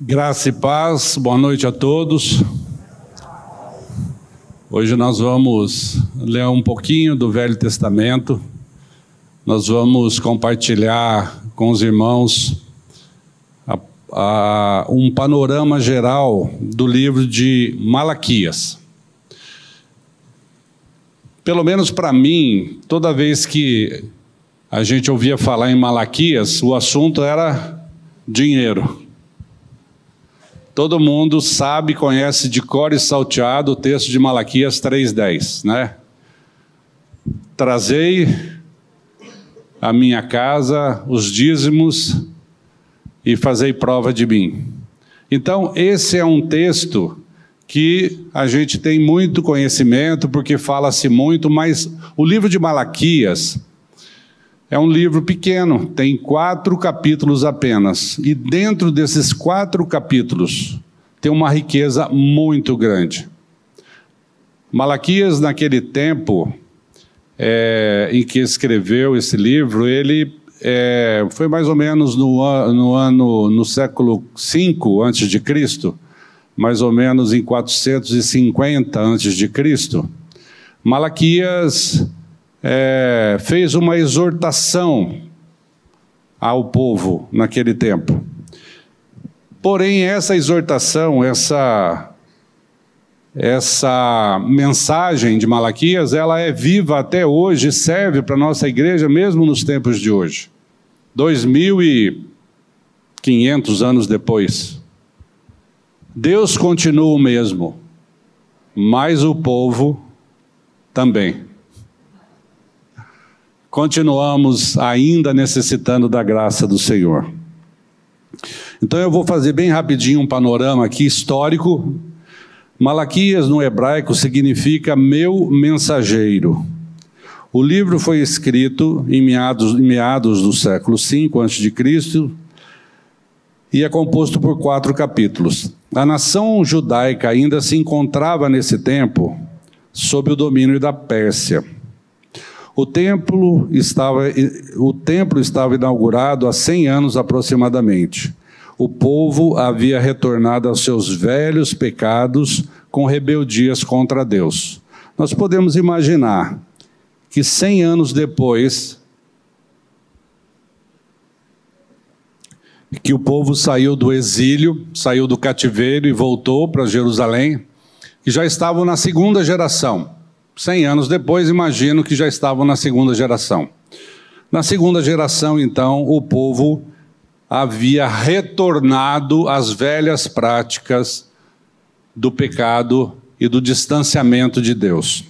Graça e paz, boa noite a todos. Hoje nós vamos ler um pouquinho do Velho Testamento. Nós vamos compartilhar com os irmãos a, a, um panorama geral do livro de Malaquias. Pelo menos para mim, toda vez que a gente ouvia falar em Malaquias, o assunto era dinheiro. Todo mundo sabe, conhece de cor e salteado o texto de Malaquias 3,10, né? Trazei a minha casa os dízimos e fazei prova de mim. Então, esse é um texto que a gente tem muito conhecimento, porque fala-se muito, mas o livro de Malaquias é um livro pequeno, tem quatro capítulos apenas. E dentro desses quatro capítulos tem uma riqueza muito grande. Malaquias, naquele tempo é, em que escreveu esse livro, ele é, foi mais ou menos no, no ano, no século V antes de Cristo, mais ou menos em 450 antes de Cristo. Malaquias é, fez uma exortação ao povo naquele tempo. Porém, essa exortação, essa, essa mensagem de Malaquias, ela é viva até hoje, serve para nossa igreja mesmo nos tempos de hoje. Dois mil e quinhentos anos depois. Deus continua o mesmo, mas o povo também continuamos ainda necessitando da graça do Senhor. Então eu vou fazer bem rapidinho um panorama aqui histórico. Malaquias no hebraico significa meu mensageiro. O livro foi escrito em meados, em meados do século V a.C. e é composto por quatro capítulos. A nação judaica ainda se encontrava nesse tempo sob o domínio da Pérsia. O templo estava, o templo estava inaugurado há 100 anos aproximadamente. O povo havia retornado aos seus velhos pecados com rebeldias contra Deus. Nós podemos imaginar que 100 anos depois que o povo saiu do exílio, saiu do cativeiro e voltou para Jerusalém, que já estavam na segunda geração. Cem anos depois, imagino que já estavam na segunda geração. Na segunda geração, então, o povo havia retornado às velhas práticas do pecado e do distanciamento de Deus.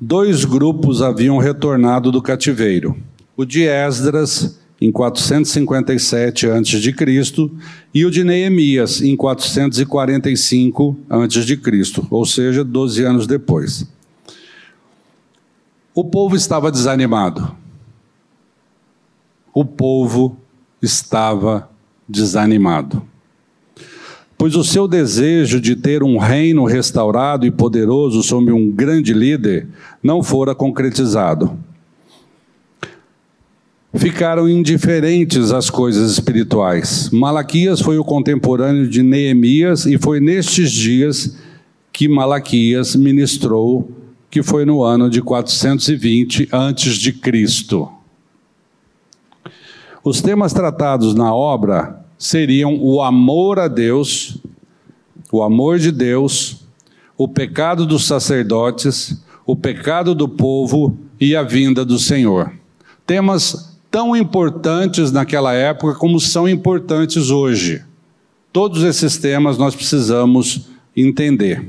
Dois grupos haviam retornado do cativeiro: o de Esdras em 457 a.C., e o de Neemias, em 445 a.C., ou seja, 12 anos depois. O povo estava desanimado. O povo estava desanimado. Pois o seu desejo de ter um reino restaurado e poderoso sob um grande líder não fora concretizado ficaram indiferentes às coisas espirituais. Malaquias foi o contemporâneo de Neemias e foi nestes dias que Malaquias ministrou, que foi no ano de 420 antes de Cristo. Os temas tratados na obra seriam o amor a Deus, o amor de Deus, o pecado dos sacerdotes, o pecado do povo e a vinda do Senhor. Temas tão importantes naquela época como são importantes hoje. Todos esses temas nós precisamos entender.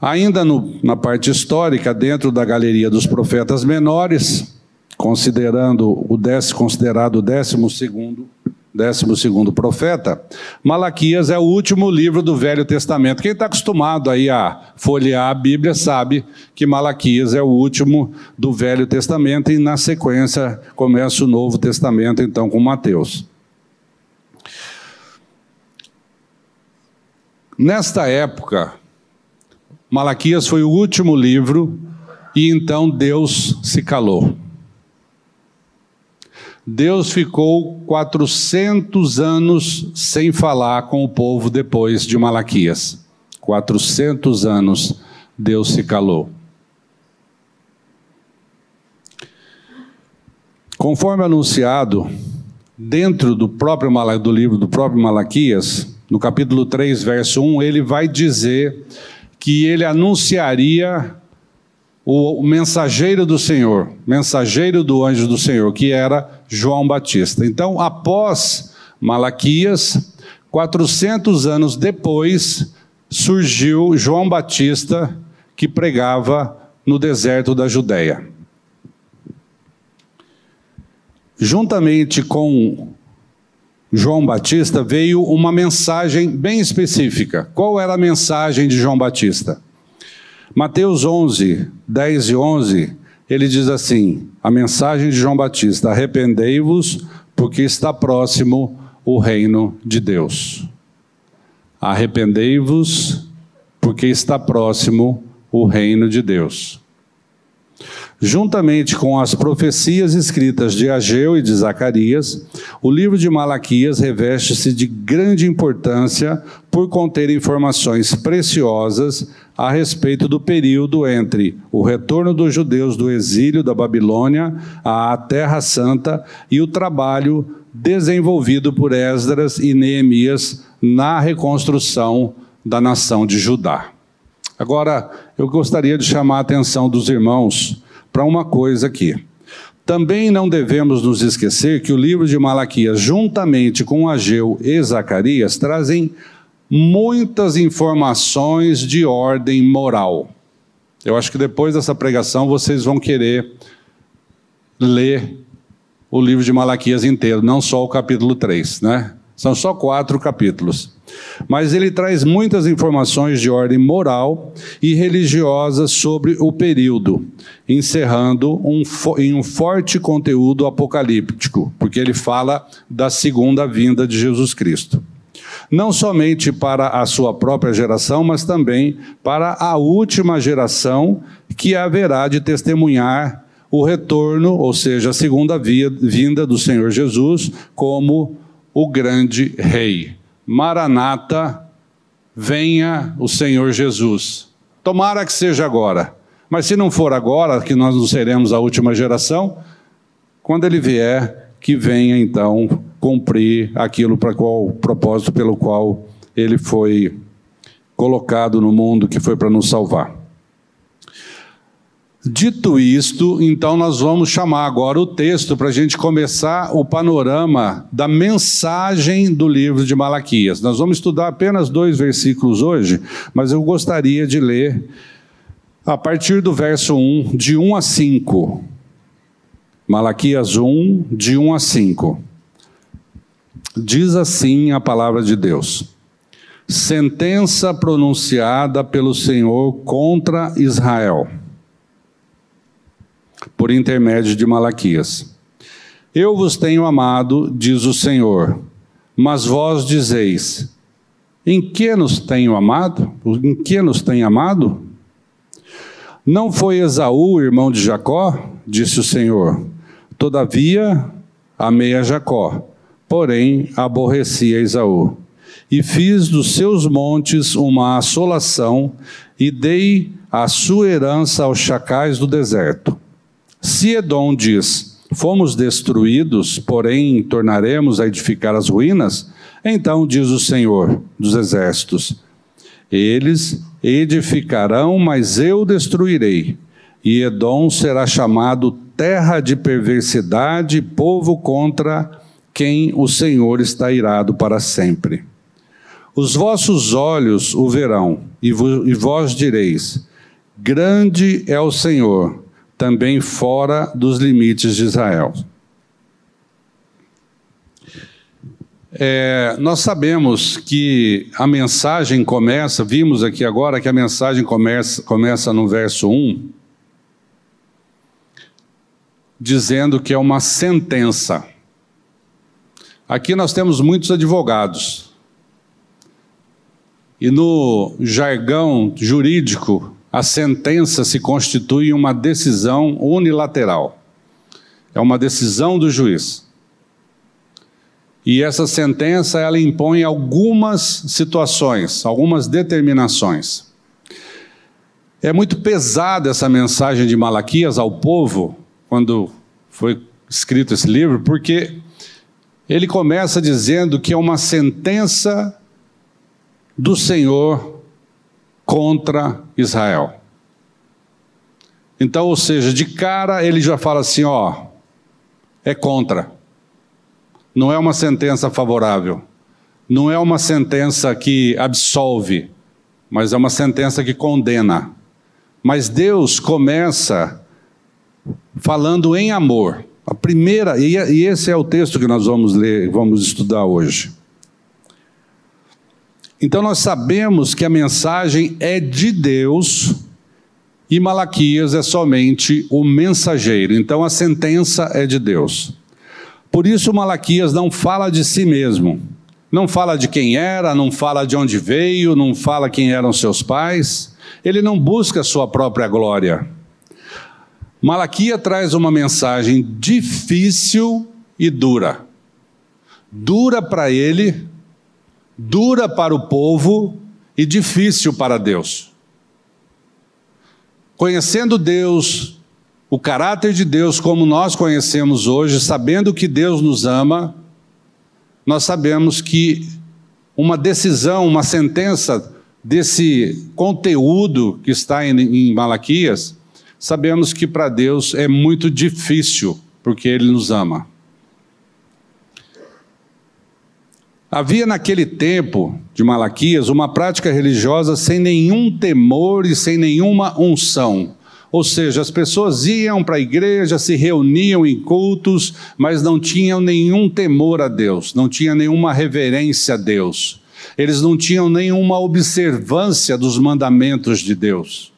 Ainda no, na parte histórica, dentro da galeria dos profetas menores, considerando o décimo, considerado o décimo segundo décimo segundo profeta, Malaquias é o último livro do Velho Testamento. Quem está acostumado aí a folhear a Bíblia sabe que Malaquias é o último do Velho Testamento e na sequência começa o Novo Testamento então com Mateus. Nesta época, Malaquias foi o último livro e então Deus se calou. Deus ficou 400 anos sem falar com o povo depois de Malaquias. 400 anos Deus se calou. Conforme anunciado, dentro do próprio do livro do próprio Malaquias, no capítulo 3, verso 1, ele vai dizer que ele anunciaria o mensageiro do Senhor, mensageiro do anjo do Senhor, que era João Batista. Então, após Malaquias, 400 anos depois, surgiu João Batista, que pregava no deserto da Judéia. Juntamente com João Batista veio uma mensagem bem específica. Qual era a mensagem de João Batista? Mateus 11, 10 e 11, ele diz assim: a mensagem de João Batista: arrependei-vos, porque está próximo o reino de Deus. Arrependei-vos, porque está próximo o reino de Deus. Juntamente com as profecias escritas de Ageu e de Zacarias, o livro de Malaquias reveste-se de grande importância por conter informações preciosas a respeito do período entre o retorno dos judeus do exílio da Babilônia à Terra Santa e o trabalho desenvolvido por Esdras e Neemias na reconstrução da nação de Judá. Agora, eu gostaria de chamar a atenção dos irmãos para uma coisa aqui. Também não devemos nos esquecer que o livro de Malaquias, juntamente com Ageu e Zacarias, trazem muitas informações de ordem moral. Eu acho que depois dessa pregação vocês vão querer ler o livro de Malaquias inteiro, não só o capítulo 3, né? São só quatro capítulos. Mas ele traz muitas informações de ordem moral e religiosa sobre o período, encerrando um, em um forte conteúdo apocalíptico, porque ele fala da segunda vinda de Jesus Cristo. Não somente para a sua própria geração, mas também para a última geração que haverá de testemunhar o retorno, ou seja, a segunda vinda do Senhor Jesus, como o grande rei. Maranata, venha o Senhor Jesus. Tomara que seja agora. Mas se não for agora, que nós não seremos a última geração, quando ele vier, que venha então cumprir aquilo para qual o propósito pelo qual ele foi colocado no mundo, que foi para nos salvar. Dito isto, então nós vamos chamar agora o texto para a gente começar o panorama da mensagem do livro de Malaquias. Nós vamos estudar apenas dois versículos hoje, mas eu gostaria de ler a partir do verso 1, de 1 a 5. Malaquias 1, de 1 a 5. Diz assim a palavra de Deus: Sentença pronunciada pelo Senhor contra Israel por intermédio de Malaquias. Eu vos tenho amado, diz o Senhor, mas vós dizeis: Em que nos tenho amado? Em que nos tem amado? Não foi Esaú, irmão de Jacó? Disse o Senhor. Todavia, amei a Jacó, porém aborreci a Esaú. E fiz dos seus montes uma assolação, e dei a sua herança aos chacais do deserto. Se Edom diz: Fomos destruídos, porém tornaremos a edificar as ruínas, então diz o Senhor dos exércitos: Eles edificarão, mas eu destruirei. E Edom será chamado terra de perversidade, povo contra quem o Senhor está irado para sempre. Os vossos olhos o verão, e vós direis: Grande é o Senhor também fora dos limites de Israel. É, nós sabemos que a mensagem começa, vimos aqui agora que a mensagem começa, começa no verso 1, dizendo que é uma sentença. Aqui nós temos muitos advogados. E no jargão jurídico, a sentença se constitui uma decisão unilateral. É uma decisão do juiz. E essa sentença ela impõe algumas situações, algumas determinações. É muito pesada essa mensagem de Malaquias ao povo, quando foi escrito esse livro, porque ele começa dizendo que é uma sentença do Senhor contra Israel. Então, ou seja, de cara ele já fala assim: ó, é contra. Não é uma sentença favorável. Não é uma sentença que absolve, mas é uma sentença que condena. Mas Deus começa falando em amor. A primeira, e esse é o texto que nós vamos ler, vamos estudar hoje. Então nós sabemos que a mensagem é de Deus e Malaquias é somente o mensageiro. Então a sentença é de Deus. Por isso Malaquias não fala de si mesmo. Não fala de quem era, não fala de onde veio, não fala quem eram seus pais. Ele não busca sua própria glória. Malaquia traz uma mensagem difícil e dura. Dura para ele, dura para o povo e difícil para Deus. Conhecendo Deus, o caráter de Deus como nós conhecemos hoje, sabendo que Deus nos ama, nós sabemos que uma decisão, uma sentença desse conteúdo que está em, em Malaquias, sabemos que para Deus é muito difícil, porque Ele nos ama. Havia naquele tempo de Malaquias uma prática religiosa sem nenhum temor e sem nenhuma unção. Ou seja, as pessoas iam para a igreja, se reuniam em cultos, mas não tinham nenhum temor a Deus, não tinham nenhuma reverência a Deus. Eles não tinham nenhuma observância dos mandamentos de Deus.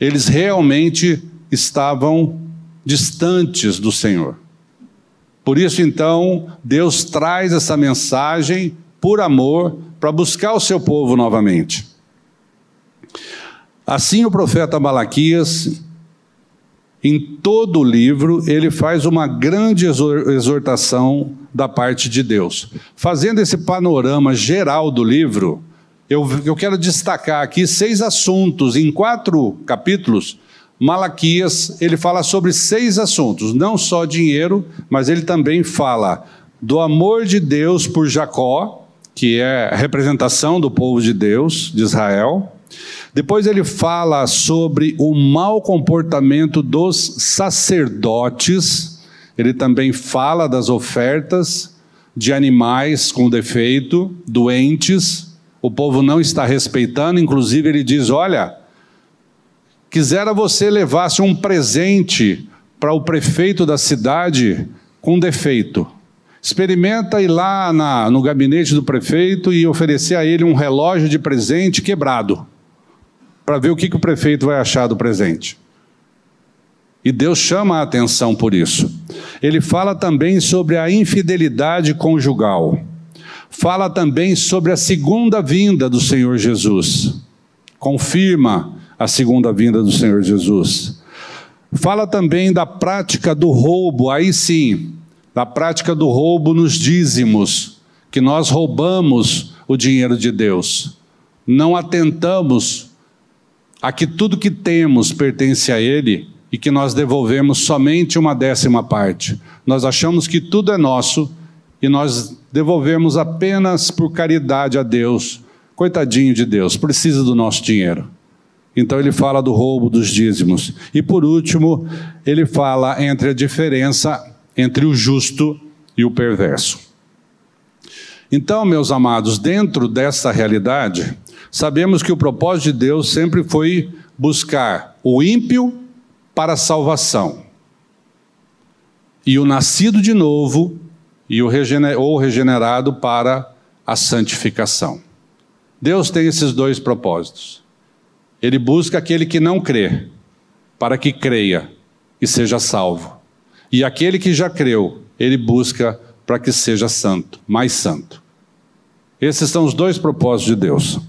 Eles realmente estavam distantes do Senhor. Por isso, então, Deus traz essa mensagem por amor para buscar o seu povo novamente. Assim, o profeta Malaquias, em todo o livro, ele faz uma grande exortação da parte de Deus. Fazendo esse panorama geral do livro, eu, eu quero destacar aqui seis assuntos em quatro capítulos Malaquias, ele fala sobre seis assuntos, não só dinheiro, mas ele também fala do amor de Deus por Jacó, que é representação do povo de Deus, de Israel. Depois ele fala sobre o mau comportamento dos sacerdotes. Ele também fala das ofertas de animais com defeito, doentes. O povo não está respeitando, inclusive ele diz: olha, Quisera você levasse um presente para o prefeito da cidade com defeito. Experimenta ir lá na, no gabinete do prefeito e oferecer a ele um relógio de presente quebrado, para ver o que, que o prefeito vai achar do presente. E Deus chama a atenção por isso. Ele fala também sobre a infidelidade conjugal. Fala também sobre a segunda vinda do Senhor Jesus. Confirma a segunda vinda do Senhor Jesus. Fala também da prática do roubo, aí sim, da prática do roubo nos dízimos, que nós roubamos o dinheiro de Deus. Não atentamos a que tudo que temos pertence a Ele e que nós devolvemos somente uma décima parte. Nós achamos que tudo é nosso e nós devolvemos apenas por caridade a Deus. Coitadinho de Deus, precisa do nosso dinheiro. Então ele fala do roubo dos dízimos. E por último, ele fala entre a diferença entre o justo e o perverso. Então, meus amados, dentro dessa realidade, sabemos que o propósito de Deus sempre foi buscar o ímpio para a salvação e o nascido de novo e o ou regenerado para a santificação. Deus tem esses dois propósitos. Ele busca aquele que não crê, para que creia e seja salvo. E aquele que já creu, ele busca para que seja santo, mais santo. Esses são os dois propósitos de Deus.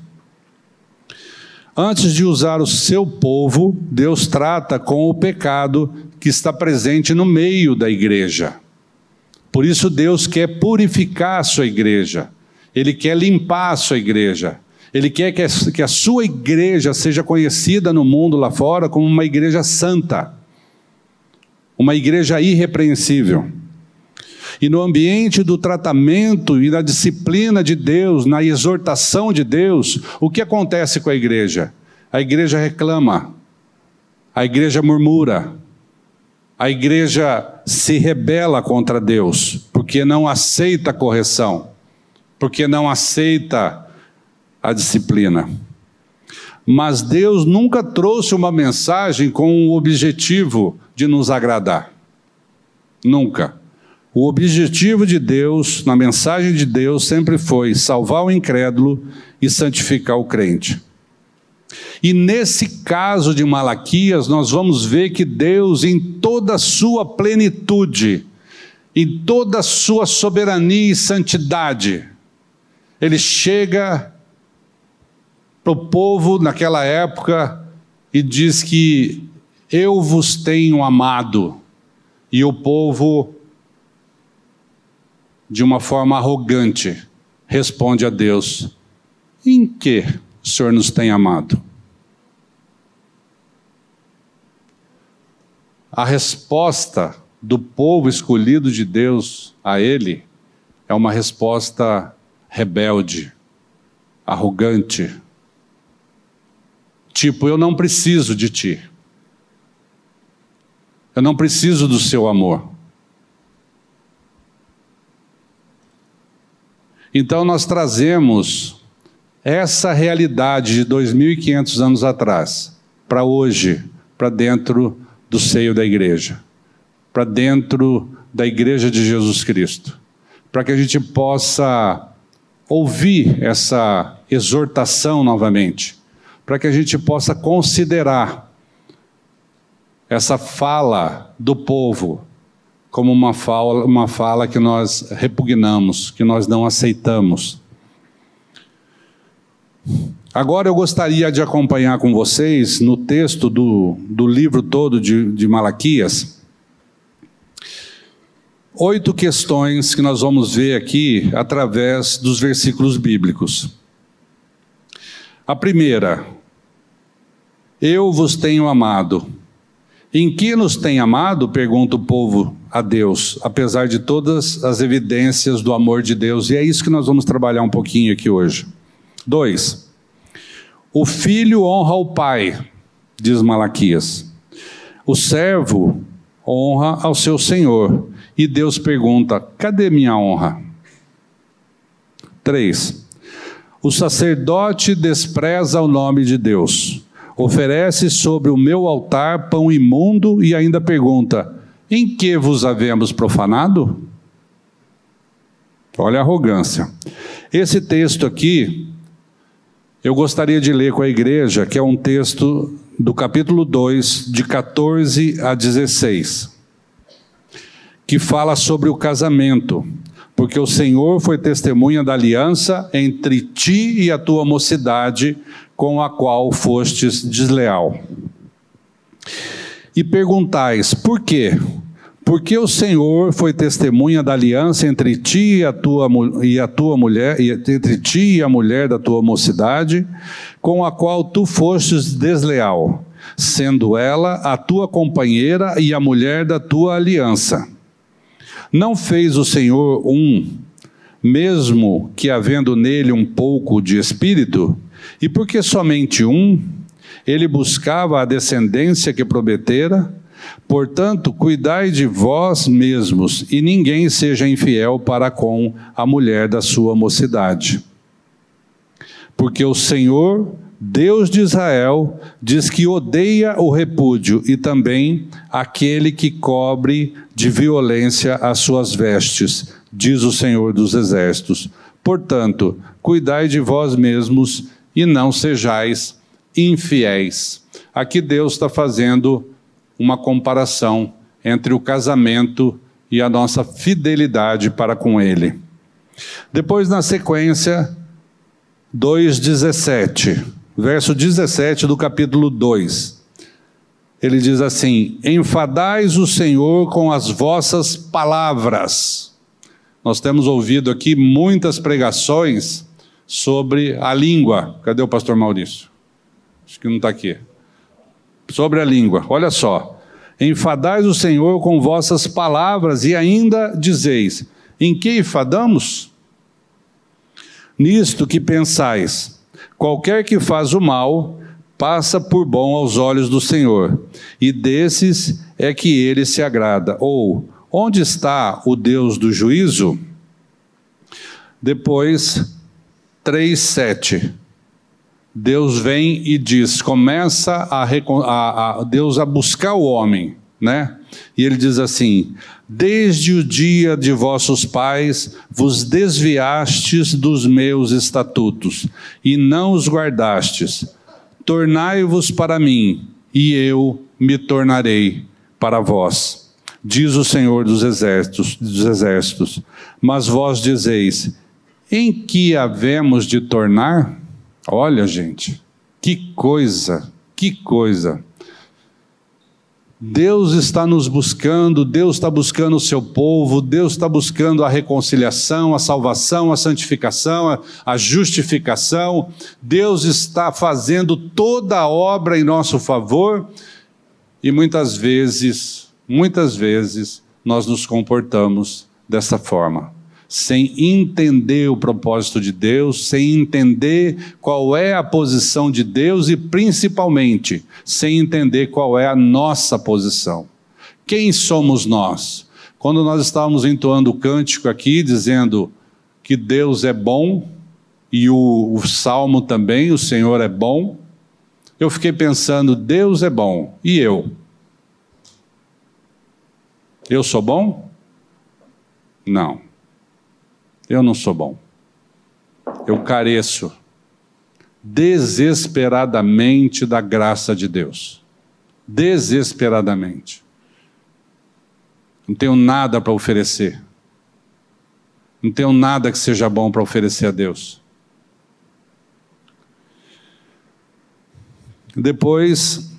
Antes de usar o seu povo, Deus trata com o pecado que está presente no meio da igreja. Por isso Deus quer purificar a sua igreja. Ele quer limpar a sua igreja. Ele quer que a, sua igreja seja conhecida no mundo lá fora como uma igreja santa, uma igreja irrepreensível. E no ambiente do tratamento e da disciplina de Deus, na exortação de Deus, o que acontece com a igreja? A igreja reclama, a igreja murmura, a igreja se rebela contra Deus, porque não aceita a correção, porque não aceita a disciplina. Mas Deus nunca trouxe uma mensagem com o objetivo de nos agradar. Nunca. O objetivo de Deus, na mensagem de Deus, sempre foi salvar o incrédulo e santificar o crente. E nesse caso de Malaquias, nós vamos ver que Deus, em toda a sua plenitude, em toda a sua soberania e santidade, ele chega para o povo naquela época e diz que eu vos tenho amado. E o povo de uma forma arrogante, responde a Deus: Em que o Senhor nos tem amado? A resposta do povo escolhido de Deus a ele é uma resposta rebelde, arrogante. Tipo, eu não preciso de ti. Eu não preciso do seu amor. Então nós trazemos essa realidade de 2.500 anos atrás para hoje, para dentro do seio da igreja, para dentro da igreja de Jesus Cristo, para que a gente possa ouvir essa exortação novamente, para que a gente possa considerar essa fala do povo como uma fala, uma fala que nós repugnamos, que nós não aceitamos. Agora eu gostaria de acompanhar com vocês no texto do, do livro todo de, de Malaquias, oito questões que nós vamos ver aqui através dos versículos bíblicos. A primeira, eu vos tenho amado. Em que nos tem amado? pergunta o povo a Deus, apesar de todas as evidências do amor de Deus. E é isso que nós vamos trabalhar um pouquinho aqui hoje. Dois, o filho honra o pai, diz Malaquias. O servo honra ao seu senhor. E Deus pergunta: cadê minha honra? Três, o sacerdote despreza o nome de Deus, oferece sobre o meu altar pão imundo e ainda pergunta: em que vos havemos profanado? Olha a arrogância. Esse texto aqui, eu gostaria de ler com a igreja, que é um texto do capítulo 2, de 14 a 16, que fala sobre o casamento, porque o Senhor foi testemunha da aliança entre ti e a tua mocidade, com a qual fostes desleal. E perguntais: por quê? Porque o Senhor foi testemunha da aliança entre ti e a tua, e a tua mulher, entre ti e a mulher da tua mocidade, com a qual tu fostes desleal, sendo ela a tua companheira e a mulher da tua aliança. Não fez o Senhor um, mesmo que havendo nele um pouco de espírito, e porque somente um, ele buscava a descendência que prometera, Portanto, cuidai de vós mesmos, e ninguém seja infiel para com a mulher da sua mocidade. Porque o Senhor, Deus de Israel, diz que odeia o repúdio e também aquele que cobre de violência as suas vestes, diz o Senhor dos Exércitos. Portanto, cuidai de vós mesmos e não sejais infiéis. Aqui Deus está fazendo uma comparação entre o casamento e a nossa fidelidade para com Ele. Depois, na sequência, 2,17, verso 17 do capítulo 2. Ele diz assim: Enfadais o Senhor com as vossas palavras. Nós temos ouvido aqui muitas pregações sobre a língua. Cadê o pastor Maurício? Acho que não está aqui. Sobre a língua. Olha só. Enfadais o Senhor com vossas palavras e ainda dizeis: Em que enfadamos? Nisto que pensais: qualquer que faz o mal passa por bom aos olhos do Senhor, e desses é que ele se agrada. Ou, onde está o Deus do juízo? Depois, 3,7. Deus vem e diz, começa a, a, a, Deus a buscar o homem, né? E ele diz assim: Desde o dia de vossos pais vos desviastes dos meus estatutos e não os guardastes. Tornai-vos para mim, e eu me tornarei para vós. Diz o Senhor dos exércitos, dos exércitos. Mas vós dizeis: Em que havemos de tornar? Olha, gente, que coisa, que coisa. Deus está nos buscando, Deus está buscando o seu povo, Deus está buscando a reconciliação, a salvação, a santificação, a, a, justificação. Deus está fazendo toda a obra em nosso favor e muitas vezes, muitas vezes, nós nos comportamos dessa forma sem entender o propósito de Deus, sem entender qual é a posição de Deus e principalmente sem entender qual é a nossa posição. Quem somos nós? Quando nós estávamos entoando o cântico aqui, dizendo que Deus é bom, e o, o salmo também, o Senhor é bom, eu fiquei pensando, Deus é bom, e eu? Eu sou bom? Não. Eu não sou bom. Eu careço desesperadamente da graça de Deus. Desesperadamente. Não tenho nada para oferecer. Não tenho nada que seja bom para oferecer a Deus. Depois,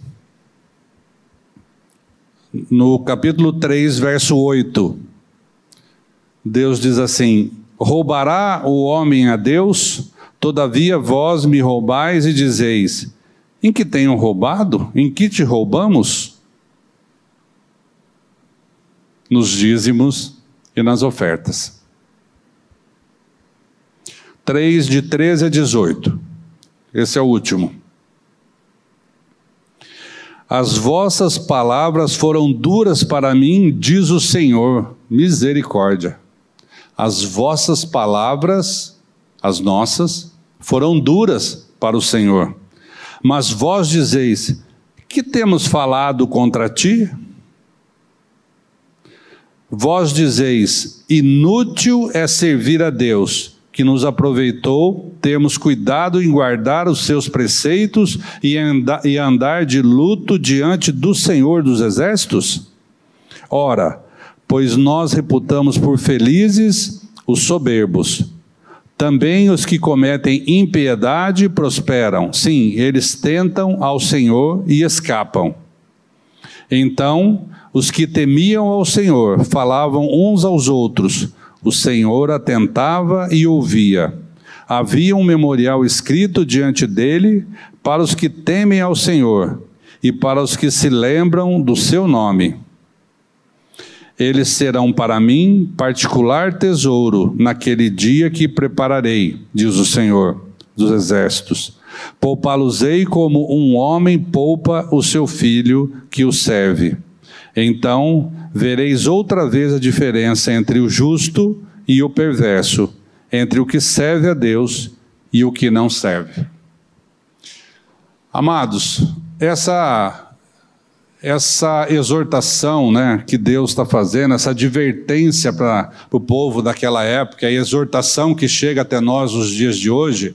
no capítulo 3, verso 8, Deus diz assim: Roubará o homem a Deus? Todavia vós me roubais e dizeis: Em que tenho roubado? Em que te roubamos? Nos dízimos e nas ofertas. 3, de 13 a 18. Esse é o último. As vossas palavras foram duras para mim, diz o Senhor, misericórdia. As vossas palavras, as nossas, foram duras para o Senhor. Mas vós dizeis: Que temos falado contra ti? Vós dizeis: Inútil é servir a Deus, que nos aproveitou termos cuidado em guardar os seus preceitos e andar, e andar de luto diante do Senhor dos Exércitos? Ora, pois nós reputamos por felizes os soberbos. Também os que cometem impiedade prosperam. Sim, eles tentam ao Senhor e escapam. Então, os que temiam ao Senhor falavam uns aos outros. O Senhor atentava e ouvia. Havia um memorial escrito diante dele para os que temem ao Senhor e para os que se lembram do seu nome. Eles serão para mim particular tesouro naquele dia que prepararei, diz o Senhor dos Exércitos. Poupá-los-ei como um homem poupa o seu filho que o serve. Então vereis outra vez a diferença entre o justo e o perverso, entre o que serve a Deus e o que não serve. Amados, essa essa exortação né, que Deus está fazendo, essa advertência para o povo daquela época, a exortação que chega até nós nos dias de hoje,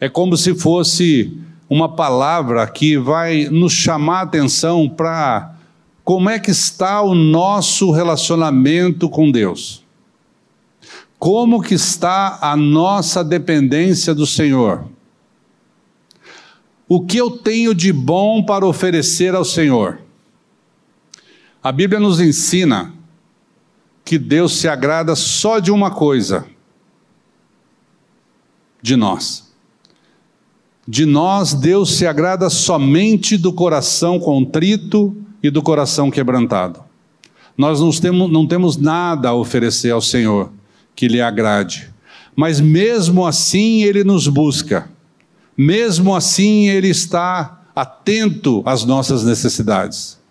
é como se fosse uma palavra que vai nos chamar a atenção para como é que está o nosso relacionamento com Deus. Como que está a nossa dependência do Senhor? O que eu tenho de bom para oferecer ao Senhor? A Bíblia nos ensina que Deus se agrada só de uma coisa: de nós. De nós, Deus se agrada somente do coração contrito e do coração quebrantado. Nós não temos, não temos nada a oferecer ao Senhor que lhe agrade, mas mesmo assim Ele nos busca, mesmo assim Ele está atento às nossas necessidades.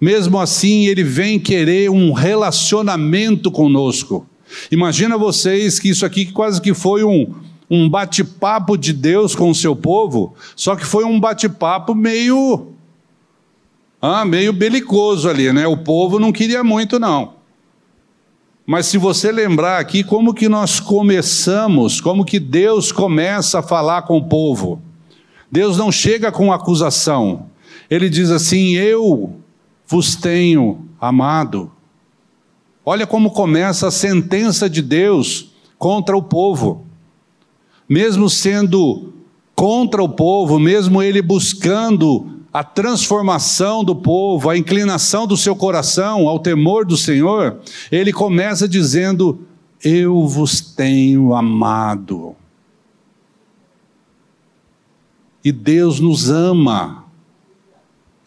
Mesmo assim, ele vem querer um relacionamento conosco. Imagina vocês que isso aqui quase que foi um, um bate-papo de Deus com o seu povo, só que foi um bate-papo meio ah, meio belicoso ali, né? O povo não queria muito não. Mas se você lembrar aqui como que nós começamos, como que Deus começa a falar com o povo. Deus não chega com acusação. Ele diz assim: "Eu vos tenho amado". Olha como começa a sentença de Deus contra o povo. Mesmo sendo contra o povo, mesmo ele buscando a transformação do povo, a inclinação do seu coração ao temor do Senhor, ele começa dizendo: Eu vos tenho amado. E Deus nos ama.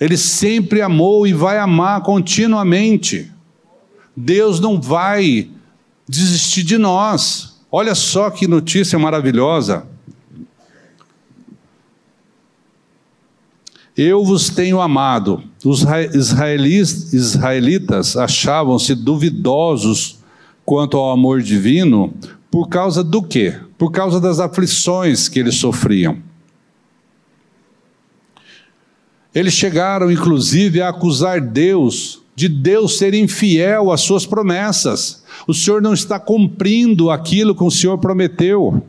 Ele sempre amou e vai amar continuamente. Deus não vai desistir de nós. Olha só que notícia maravilhosa. Eu vos tenho amado. Os israelitas achavam-se duvidosos quanto ao amor divino por causa do quê? Por causa das aflições que eles sofriam. Eles chegaram, inclusive, a acusar Deus de Deus ser infiel às suas promessas. O Senhor não está cumprindo aquilo que o Senhor prometeu.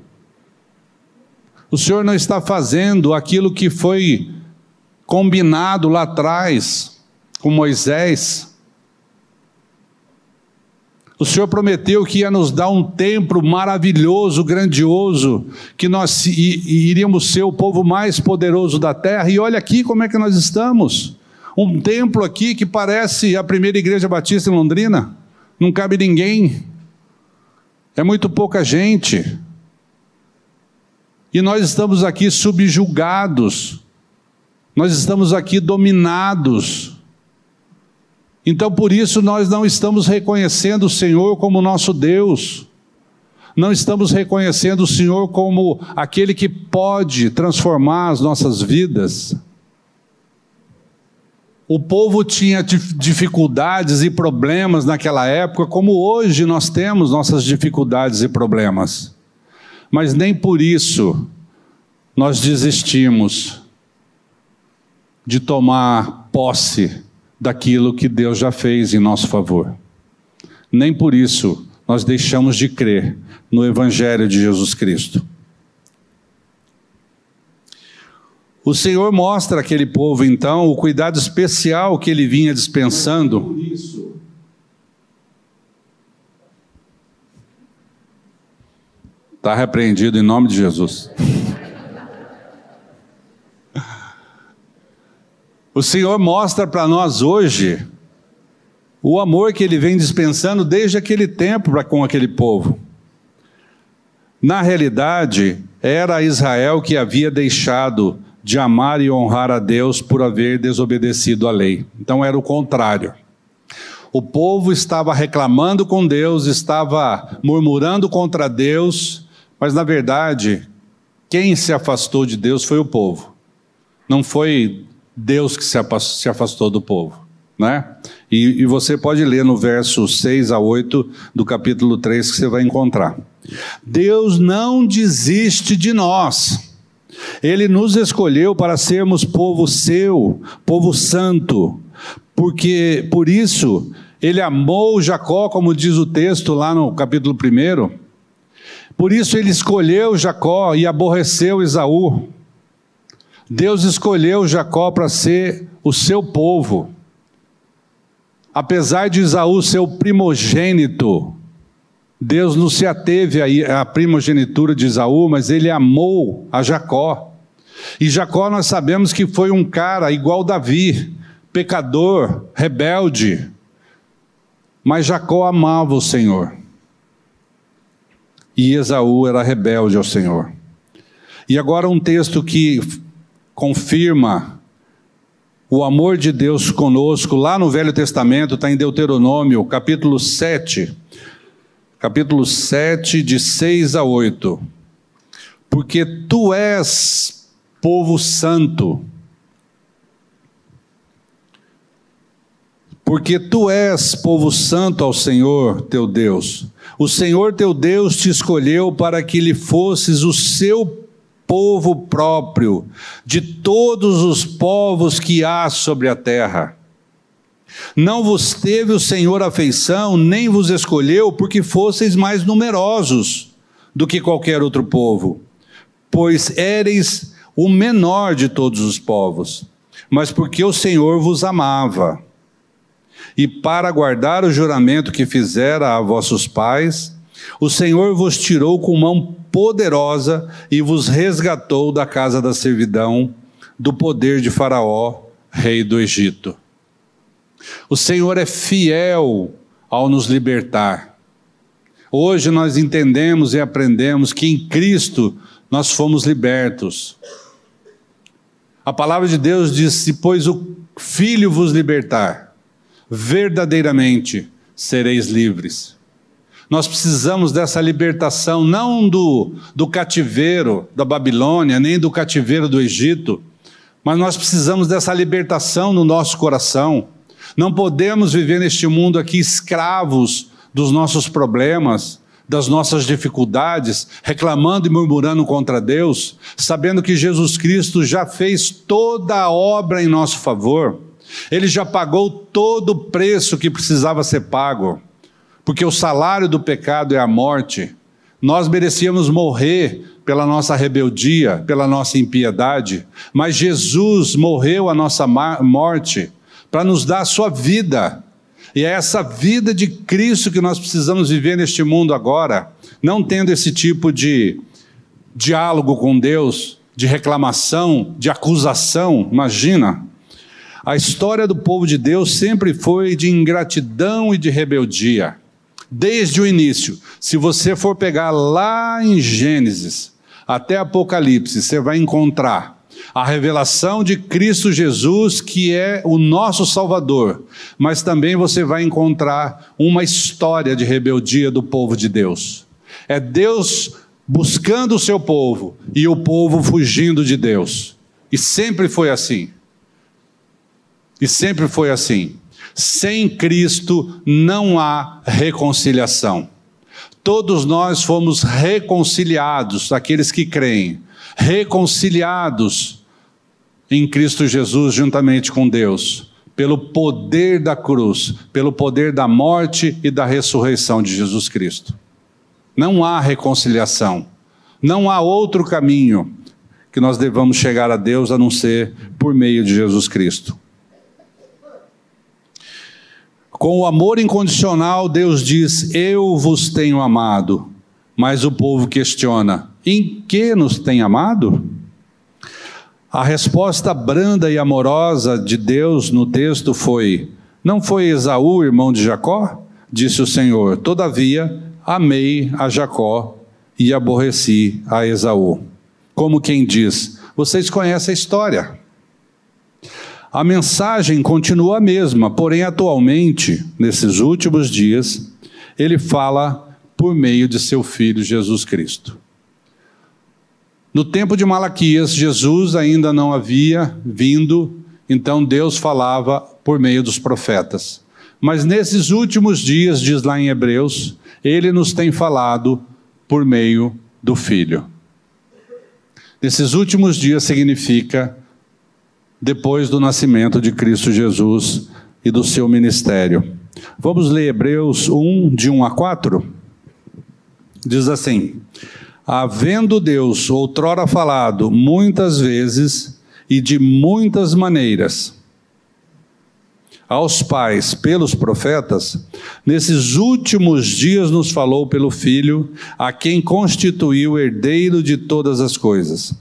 O Senhor não está fazendo aquilo que foi combinado lá atrás com Moisés. O Senhor prometeu que ia nos dar um templo maravilhoso, grandioso, que nós iríamos ser o povo mais poderoso da terra. E olha aqui como é que nós estamos. Um templo aqui que parece a primeira igreja batista em Londrina. Não cabe ninguém. É muito pouca gente. E nós estamos aqui subjugados nós estamos aqui dominados. Então, por isso, nós não estamos reconhecendo o Senhor como nosso Deus. Não estamos reconhecendo o Senhor como aquele que pode transformar as nossas vidas. O povo tinha dificuldades e problemas naquela época, como hoje nós temos nossas dificuldades e problemas. Mas nem por isso nós desistimos de tomar posse daquilo que Deus já fez em nosso favor. Nem por isso nós deixamos de crer no Evangelho de Jesus Cristo. O Senhor mostra àquele povo, então, o cuidado especial que ele vinha dispensando. Está repreendido em nome de Jesus. O Senhor mostra para nós hoje o amor que ele vem dispensando desde aquele tempo para com aquele povo. Na realidade, era Israel que havia deixado de amar e honrar a Deus por haver desobedecido à lei. Então era o contrário. O povo estava reclamando com Deus, estava murmurando contra Deus, mas na verdade, quem se afastou de Deus foi o povo. Não foi Deus que se afastou do povo. Né? E, e, você pode ler no verso 6 a 8 do capítulo 3 que você vai encontrar. Deus não desiste de nós. Ele nos escolheu para sermos povo seu, povo santo. Porque por isso ele amou Jacó, como diz o texto lá no capítulo 1. Por isso ele escolheu Jacó e aborreceu Esaú. Deus escolheu Jacó para ser o seu povo. Apesar de Isaú ser o primogênito, Deus não se ateve à primogenitura de Isaú, mas ele amou a Jacó. E Jacó nós sabemos que foi um cara igual Davi, pecador, rebelde. Mas Jacó amava o Senhor. E Esaú era rebelde ao Senhor. E agora um texto que confirma o amor de Deus conosco, lá no Velho Testamento, está em Deuteronômio, capítulo 7, capítulo 7, de 6 a 8. Porque tu és povo santo, porque tu és povo santo ao Senhor teu Deus. O Senhor teu Deus te escolheu para que lhe fosses o seu povo próprio de todos os povos que há sobre a terra. Não vos teve o Senhor afeição, nem vos escolheu, porque fosseis mais numerosos do que qualquer outro povo, pois éreis o menor de todos os povos, mas porque o Senhor vos amava. E para guardar o juramento que fizera a vossos pais, o Senhor vos tirou com mão poderosa e vos resgatou da casa da servidão, do poder de Faraó, rei do Egito. O Senhor é fiel ao nos libertar. Hoje nós entendemos e aprendemos que em Cristo nós fomos libertos. A palavra de Deus diz: se pois o Filho vos libertar, verdadeiramente sereis livres. Nós precisamos dessa libertação, não do, do cativeiro da Babilônia, nem do cativeiro do Egito, mas nós precisamos dessa libertação no nosso coração. Não podemos viver neste mundo aqui escravos dos nossos problemas, das nossas dificuldades, reclamando e murmurando contra Deus, sabendo que Jesus Cristo já fez toda a obra em nosso favor. Ele já pagou todo o preço que precisava ser pago porque o salário do pecado é a morte. Nós merecíamos morrer pela nossa rebeldia, pela nossa impiedade, mas Jesus morreu a nossa morte para nos dar a sua vida. E é essa vida de Cristo que nós precisamos viver neste mundo agora, não tendo esse tipo de diálogo com Deus, de reclamação, de acusação, imagina. A história do povo de Deus sempre foi de ingratidão e de rebeldia desde o início. Se você for pegar lá em Gênesis até Apocalipse, você vai encontrar a revelação de Cristo Jesus, que é o nosso Salvador, mas também você vai encontrar uma história de rebeldia do povo de Deus. É Deus buscando o seu povo e o povo fugindo de Deus. E sempre foi assim. E sempre foi assim. Sem Cristo não há reconciliação. Todos nós fomos reconciliados, aqueles que creem, reconciliados em Cristo Jesus juntamente com Deus, pelo poder da cruz, pelo poder da morte e da ressurreição de Jesus Cristo. Não há reconciliação, não há outro caminho que nós devamos chegar a Deus a não ser por meio de Jesus Cristo. Com o amor incondicional, Deus diz: Eu vos tenho amado. Mas o povo questiona: Em que nos tem amado? A resposta branda e amorosa de Deus no texto foi: Não foi Esaú, irmão de Jacó? Disse o Senhor: Todavia, amei a Jacó e aborreci a Esaú. Como quem diz: Vocês conhecem a história. A mensagem continua a mesma, porém, atualmente, nesses últimos dias, ele fala por meio de seu filho Jesus Cristo. No tempo de Malaquias, Jesus ainda não havia vindo, então Deus falava por meio dos profetas. Mas nesses últimos dias, diz lá em Hebreus, ele nos tem falado por meio do Filho. Nesses últimos dias significa depois do nascimento de Cristo Jesus e do seu ministério. Vamos ler Hebreus 1, de 1 a 4? Diz assim: Havendo Deus outrora falado muitas vezes e de muitas maneiras aos pais pelos profetas, nesses últimos dias nos falou pelo Filho, a quem constituiu herdeiro de todas as coisas,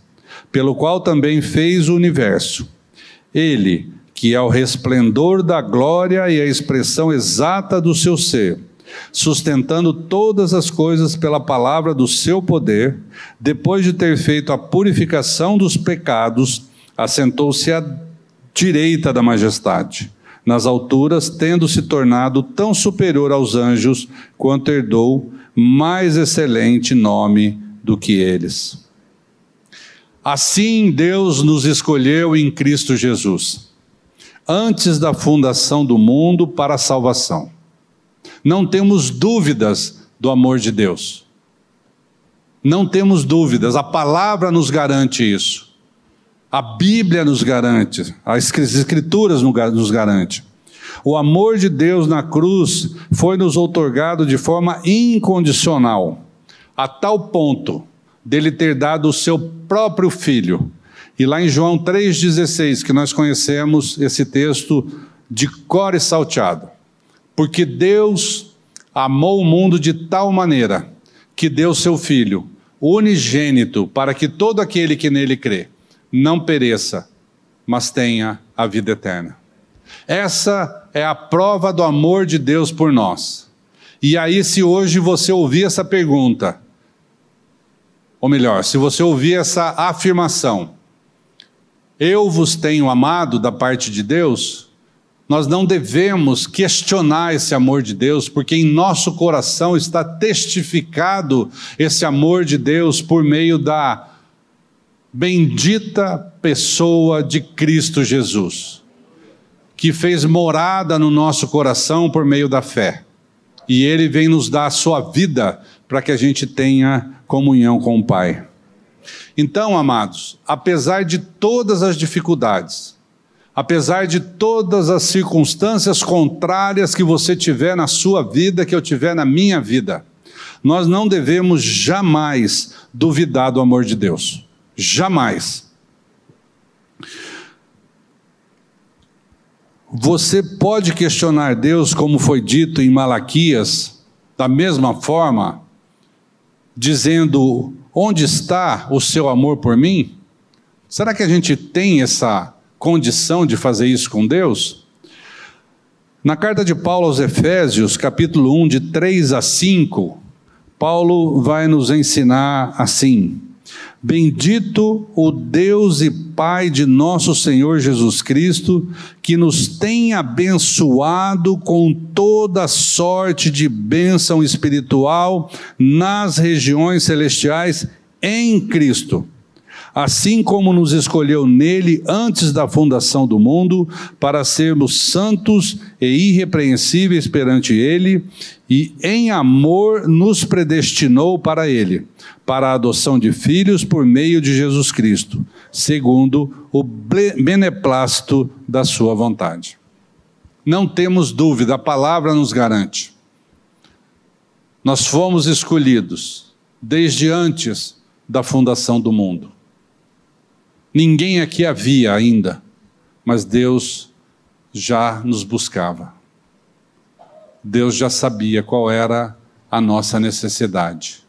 pelo qual também fez o universo ele, que é o resplendor da glória e a expressão exata do seu ser, sustentando todas as coisas pela palavra do seu poder, depois de ter feito a purificação dos pecados, assentou-se à direita da majestade, nas alturas, tendo se tornado tão superior aos anjos quanto herdou mais excelente nome do que eles. Assim Deus nos escolheu em Cristo Jesus antes da fundação do mundo para a salvação. Não temos dúvidas do amor de Deus. Não temos dúvidas, a palavra nos garante isso. A Bíblia nos garante, as Escrituras nos garante. O amor de Deus na cruz foi nos outorgado de forma incondicional, a tal ponto dele ter dado o seu próprio filho e lá em João 3,16, que nós conhecemos esse texto de cor e salteado. Porque Deus amou o mundo de tal maneira que deu seu Filho, unigênito, para que todo aquele que nele crê não pereça, mas tenha a vida eterna. Essa é a prova do amor de Deus por nós. E aí, se hoje você ouvir essa pergunta, ou melhor, se você ouvir essa afirmação, eu vos tenho amado da parte de Deus, nós não devemos questionar esse amor de Deus, porque em nosso coração está testificado esse amor de Deus por meio da bendita pessoa de Cristo Jesus, que fez morada no nosso coração por meio da fé. E ele vem nos dar a sua vida para que a gente tenha comunhão com o Pai. Então, amados, apesar de todas as dificuldades, apesar de todas as circunstâncias contrárias que você tiver na sua vida, que eu tiver na minha vida, nós não devemos jamais duvidar do amor de Deus. Jamais. Você pode questionar Deus, como foi dito em Malaquias, da mesma forma, dizendo: Onde está o seu amor por mim? Será que a gente tem essa condição de fazer isso com Deus? Na carta de Paulo aos Efésios, capítulo 1, de 3 a 5, Paulo vai nos ensinar assim: Bendito o Deus e Pai de nosso Senhor Jesus Cristo, que nos tem abençoado com toda sorte de bênção espiritual nas regiões celestiais em Cristo. Assim como nos escolheu nele antes da fundação do mundo, para sermos santos e irrepreensíveis perante ele, e em amor nos predestinou para ele, para a adoção de filhos por meio de Jesus Cristo, segundo o beneplácito da sua vontade. Não temos dúvida, a palavra nos garante. Nós fomos escolhidos desde antes da fundação do mundo. Ninguém aqui havia ainda, mas Deus já nos buscava. Deus já sabia qual era a nossa necessidade.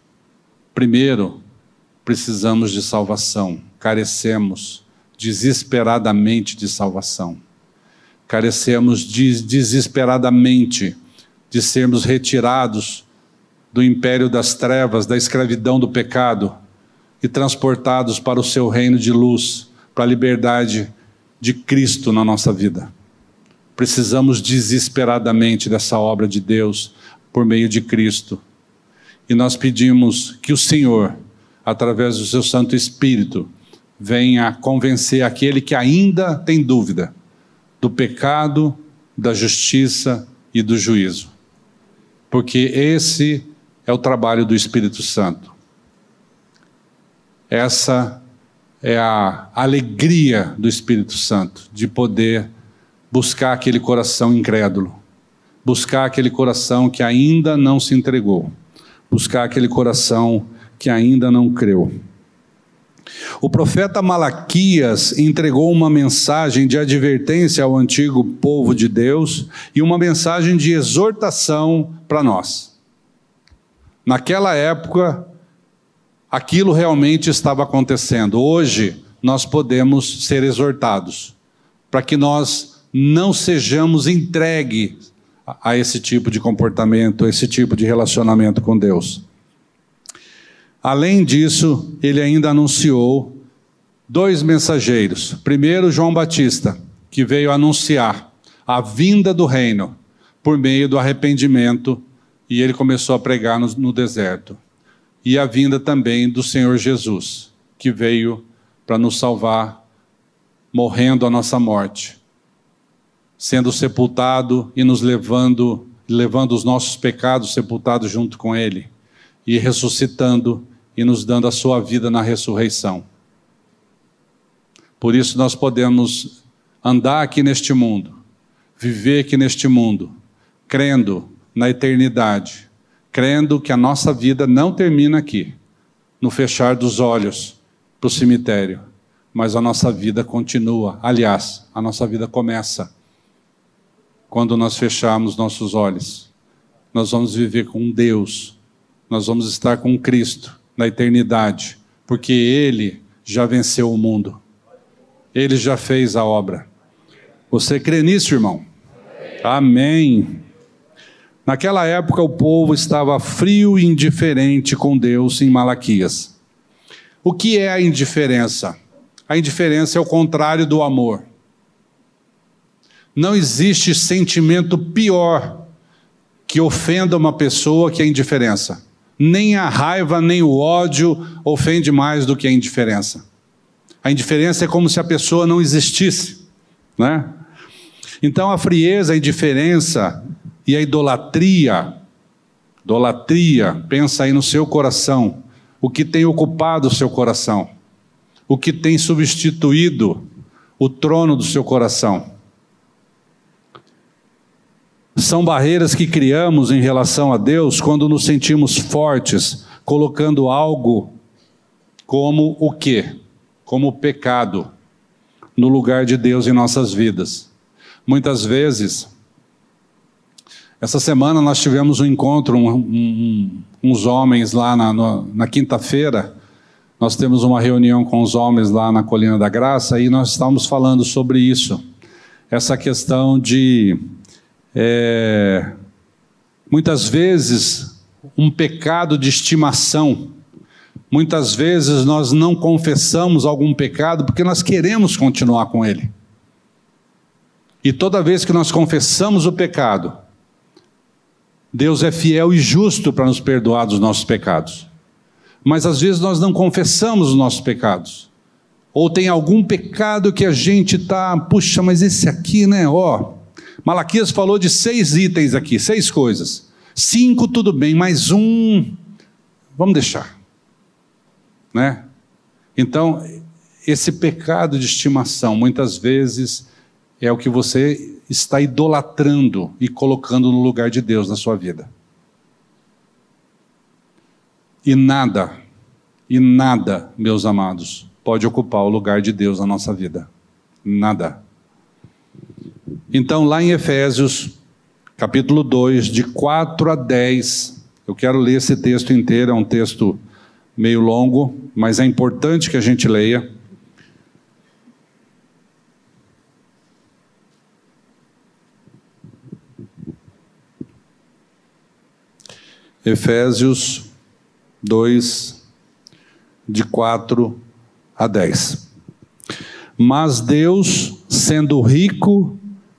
Primeiro, precisamos de salvação, carecemos desesperadamente de salvação. Carecemos de, desesperadamente de sermos retirados do império das trevas, da escravidão do pecado e transportados para o seu reino de luz, para a liberdade de Cristo na nossa vida. Precisamos desesperadamente dessa obra de Deus por meio de Cristo. E nós pedimos que o Senhor, através do seu Santo Espírito, venha convencer aquele que ainda tem dúvida do pecado, da justiça e do juízo. Porque esse é o trabalho do Espírito Santo. Essa é a alegria do Espírito Santo, de poder buscar aquele coração incrédulo, buscar aquele coração que ainda não se entregou, buscar aquele coração que ainda não creu. O profeta Malaquias entregou uma mensagem de advertência ao antigo povo de Deus e uma mensagem de exortação para nós. Naquela época, aquilo realmente estava acontecendo. Hoje, nós podemos ser exortados para que nós não sejamos entregues a esse tipo de comportamento, a esse tipo de relacionamento com Deus. Além disso, ele ainda anunciou dois mensageiros. Primeiro, João Batista, que veio anunciar a vinda do reino por meio do arrependimento, e ele começou a pregar no, no deserto. E a vinda também do Senhor Jesus, que veio para nos salvar, morrendo a nossa morte, sendo sepultado e nos levando, levando os nossos pecados sepultados junto com ele, e ressuscitando e nos dando a sua vida na ressurreição. Por isso nós podemos andar aqui neste mundo, viver aqui neste mundo, crendo na eternidade, crendo que a nossa vida não termina aqui, no fechar dos olhos para o cemitério, mas a nossa vida continua. Aliás, a nossa vida começa quando nós fecharmos nossos olhos. Nós vamos viver com Deus, nós vamos estar com Cristo na eternidade, porque Ele já venceu o mundo, Ele já fez a obra. Você crê nisso, irmão? Amém. Naquela época, o povo estava frio e indiferente com Deus em Malaquias. O que é a indiferença? A indiferença é o contrário do amor. Não existe sentimento pior que ofenda uma pessoa que a indiferença. Nem a raiva, nem o ódio ofende mais do que a indiferença. A indiferença é como se a pessoa não existisse, né? Então a frieza, a indiferença e a idolatria, idolatria, pensa aí no seu coração, o que tem ocupado o seu coração, o que tem substituído o trono do seu coração. São barreiras que criamos em relação a Deus quando nos sentimos fortes, colocando algo como o quê? Como o pecado no lugar de Deus em nossas vidas. Muitas vezes essa semana nós tivemos um encontro, um, um, uns homens lá na, na quinta-feira. Nós temos uma reunião com os homens lá na Colina da Graça e nós estávamos falando sobre isso. Essa questão de. É, muitas vezes, um pecado de estimação. Muitas vezes nós não confessamos algum pecado porque nós queremos continuar com ele. E toda vez que nós confessamos o pecado, Deus é fiel e justo para nos perdoar dos nossos pecados. Mas às vezes nós não confessamos os nossos pecados. Ou tem algum pecado que a gente está, puxa, mas esse aqui, né? Ó, Malaquias falou de seis itens aqui, seis coisas. Cinco, tudo bem, mais um, vamos deixar. Né? Então, esse pecado de estimação, muitas vezes, é o que você está idolatrando e colocando no lugar de Deus na sua vida. E nada, e nada, meus amados, pode ocupar o lugar de Deus na nossa vida. Nada. Então, lá em Efésios, capítulo 2, de 4 a 10, eu quero ler esse texto inteiro, é um texto meio longo, mas é importante que a gente leia. Efésios 2, de 4 a 10. Mas Deus, sendo rico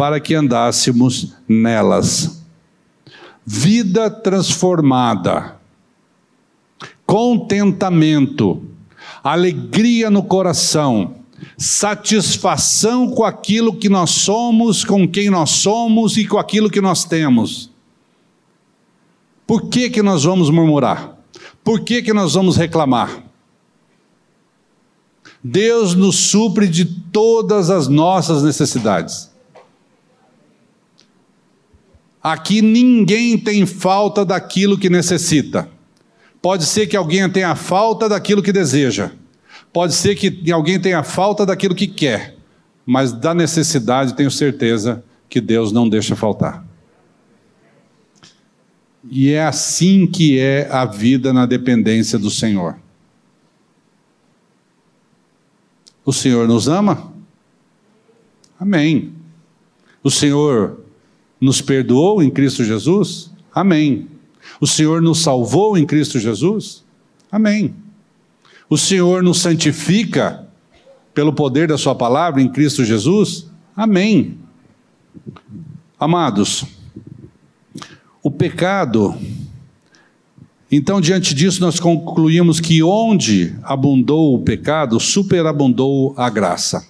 para que andássemos nelas. Vida transformada contentamento, alegria no coração, satisfação com aquilo que nós somos, com quem nós somos e com aquilo que nós temos. Por que, que nós vamos murmurar? Por que, que nós vamos reclamar? Deus nos supre de todas as nossas necessidades. Aqui ninguém tem falta daquilo que necessita. Pode ser que alguém tenha falta daquilo que deseja. Pode ser que alguém tenha falta daquilo que quer. Mas da necessidade, tenho certeza que Deus não deixa faltar. E é assim que é a vida na dependência do Senhor. O Senhor nos ama? Amém. O Senhor nos perdoou em Cristo Jesus? Amém. O Senhor nos salvou em Cristo Jesus? Amém. O Senhor nos santifica pelo poder da Sua palavra em Cristo Jesus? Amém. Amados, o pecado então, diante disso, nós concluímos que onde abundou o pecado, superabundou a graça.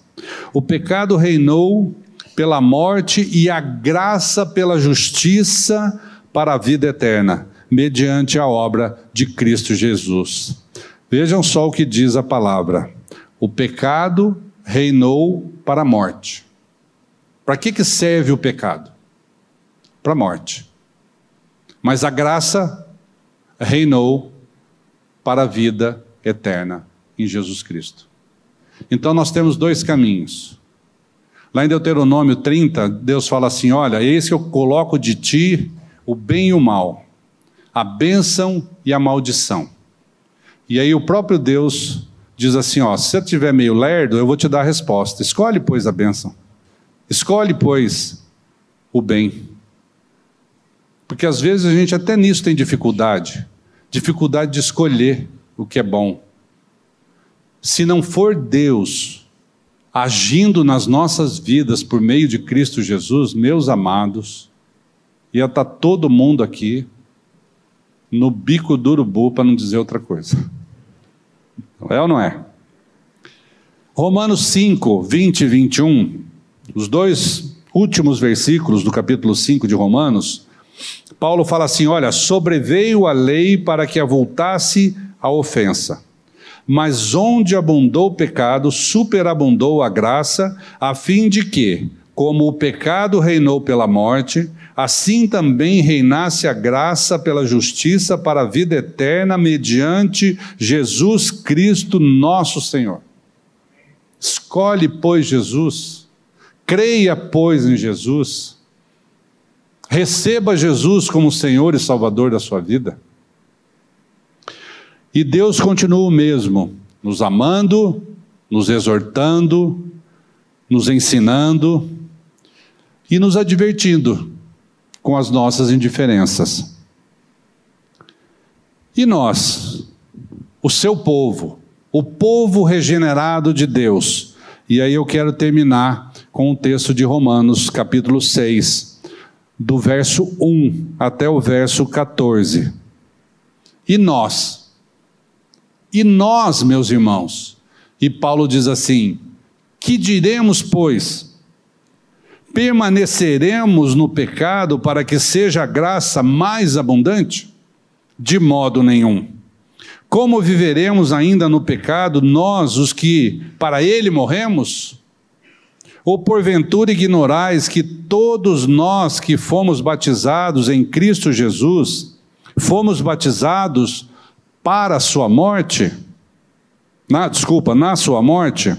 O pecado reinou pela morte e a graça pela justiça para a vida eterna, mediante a obra de Cristo Jesus. Vejam só o que diz a palavra: o pecado reinou para a morte. Para que, que serve o pecado? Para a morte. Mas a graça reinou para a vida eterna em Jesus Cristo. Então nós temos dois caminhos. Lá em Deuteronômio 30, Deus fala assim: Olha, eis que eu coloco de ti o bem e o mal, a bênção e a maldição. E aí o próprio Deus diz assim: Ó, se você estiver meio lerdo, eu vou te dar a resposta. Escolhe, pois, a bênção. Escolhe, pois, o bem. Porque às vezes a gente até nisso tem dificuldade dificuldade de escolher o que é bom. Se não for Deus agindo nas nossas vidas por meio de Cristo Jesus, meus amados, ia estar tá todo mundo aqui no bico do urubu, para não dizer outra coisa. É ou não é? Romanos 5, 20 e 21, os dois últimos versículos do capítulo 5 de Romanos, Paulo fala assim: olha, sobreveio a lei para que avultasse a ofensa. Mas onde abundou o pecado, superabundou a graça, a fim de que, como o pecado reinou pela morte, assim também reinasse a graça pela justiça para a vida eterna mediante Jesus Cristo, nosso Senhor. Escolhe, pois, Jesus, creia, pois, em Jesus Receba Jesus como Senhor e Salvador da sua vida. E Deus continua o mesmo, nos amando, nos exortando, nos ensinando e nos advertindo com as nossas indiferenças. E nós, o seu povo, o povo regenerado de Deus. E aí eu quero terminar com o texto de Romanos, capítulo 6 do verso 1 até o verso 14. E nós? E nós, meus irmãos? E Paulo diz assim: Que diremos, pois? Permaneceremos no pecado para que seja a graça mais abundante? De modo nenhum. Como viveremos ainda no pecado, nós, os que para ele morremos? Ou porventura ignorais que todos nós que fomos batizados em Cristo Jesus, fomos batizados para a sua morte? Na, desculpa, na sua morte?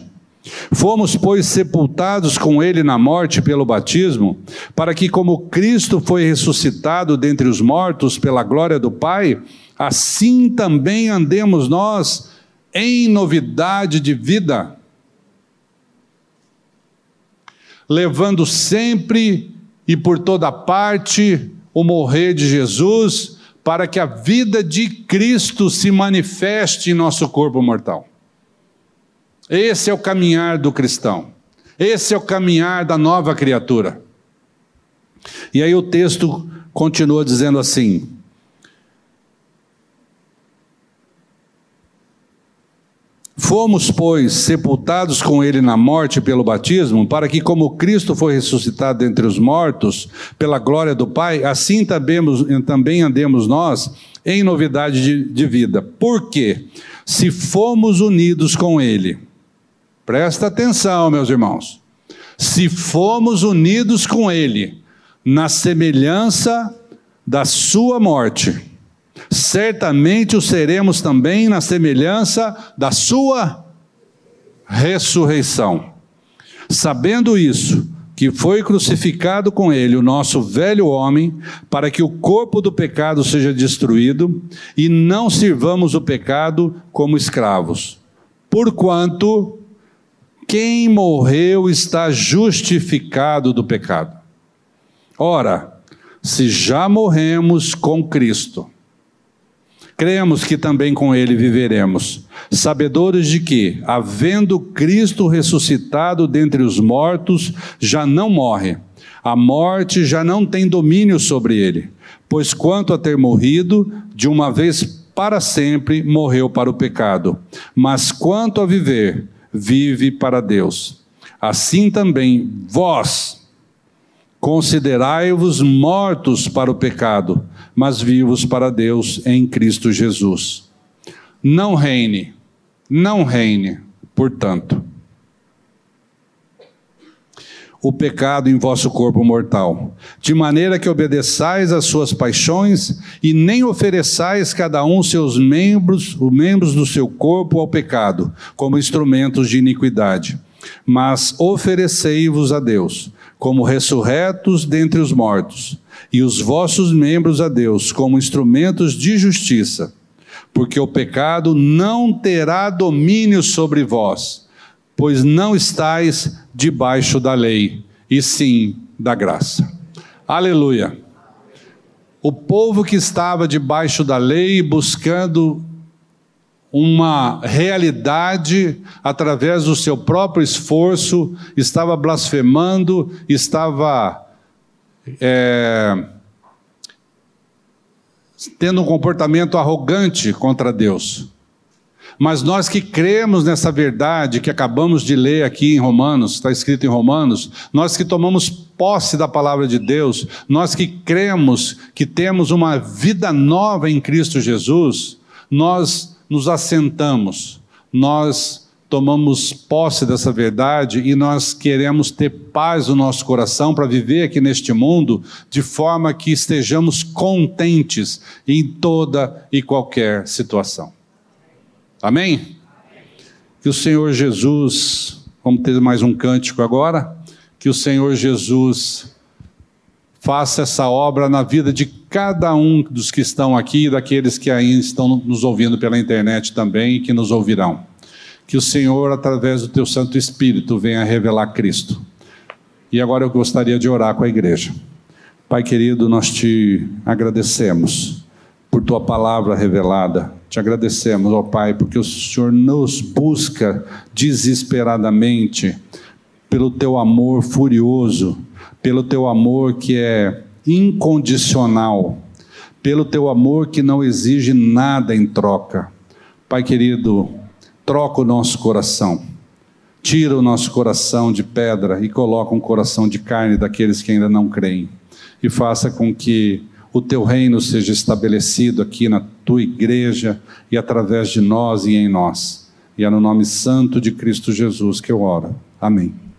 Fomos, pois, sepultados com ele na morte pelo batismo, para que, como Cristo foi ressuscitado dentre os mortos pela glória do Pai, assim também andemos nós em novidade de vida levando sempre e por toda parte o morrer de Jesus, para que a vida de Cristo se manifeste em nosso corpo mortal. Esse é o caminhar do cristão. Esse é o caminhar da nova criatura. E aí o texto continua dizendo assim: Fomos, pois, sepultados com ele na morte pelo batismo, para que, como Cristo foi ressuscitado entre os mortos, pela glória do Pai, assim também andemos nós em novidade de, de vida. Por quê? Se fomos unidos com ele, presta atenção, meus irmãos, se fomos unidos com ele, na semelhança da sua morte, certamente o seremos também na semelhança da sua ressurreição. Sabendo isso, que foi crucificado com ele o nosso velho homem, para que o corpo do pecado seja destruído e não sirvamos o pecado como escravos. Porquanto quem morreu está justificado do pecado. Ora, se já morremos com Cristo, cremos que também com ele viveremos, sabedores de que, havendo Cristo ressuscitado dentre os mortos, já não morre. A morte já não tem domínio sobre ele, pois quanto a ter morrido, de uma vez para sempre morreu para o pecado, mas quanto a viver, vive para Deus. Assim também vós, Considerai-vos mortos para o pecado, mas vivos para Deus em Cristo Jesus. Não reine, não reine, portanto, o pecado em vosso corpo mortal, de maneira que obedeçais às suas paixões e nem ofereçais cada um seus membros, os membros do seu corpo ao pecado, como instrumentos de iniquidade, mas oferecei-vos a Deus como ressurretos dentre os mortos, e os vossos membros a Deus como instrumentos de justiça, porque o pecado não terá domínio sobre vós, pois não estáis debaixo da lei, e sim da graça. Aleluia. O povo que estava debaixo da lei, buscando uma realidade através do seu próprio esforço, estava blasfemando, estava é, tendo um comportamento arrogante contra Deus. Mas nós que cremos nessa verdade que acabamos de ler aqui em Romanos, está escrito em Romanos, nós que tomamos posse da palavra de Deus, nós que cremos que temos uma vida nova em Cristo Jesus, nós nos assentamos, nós tomamos posse dessa verdade e nós queremos ter paz no nosso coração para viver aqui neste mundo de forma que estejamos contentes em toda e qualquer situação. Amém? Que o Senhor Jesus, vamos ter mais um cântico agora, que o Senhor Jesus faça essa obra na vida de cada um dos que estão aqui e daqueles que ainda estão nos ouvindo pela internet também e que nos ouvirão. Que o Senhor, através do teu Santo Espírito, venha revelar Cristo. E agora eu gostaria de orar com a igreja. Pai querido, nós te agradecemos por tua palavra revelada. Te agradecemos, ó Pai, porque o Senhor nos busca desesperadamente pelo teu amor furioso pelo teu amor que é incondicional, pelo teu amor que não exige nada em troca. Pai querido, troca o nosso coração, tira o nosso coração de pedra e coloca um coração de carne daqueles que ainda não creem, e faça com que o teu reino seja estabelecido aqui na tua igreja e através de nós e em nós. E é no nome santo de Cristo Jesus que eu oro. Amém.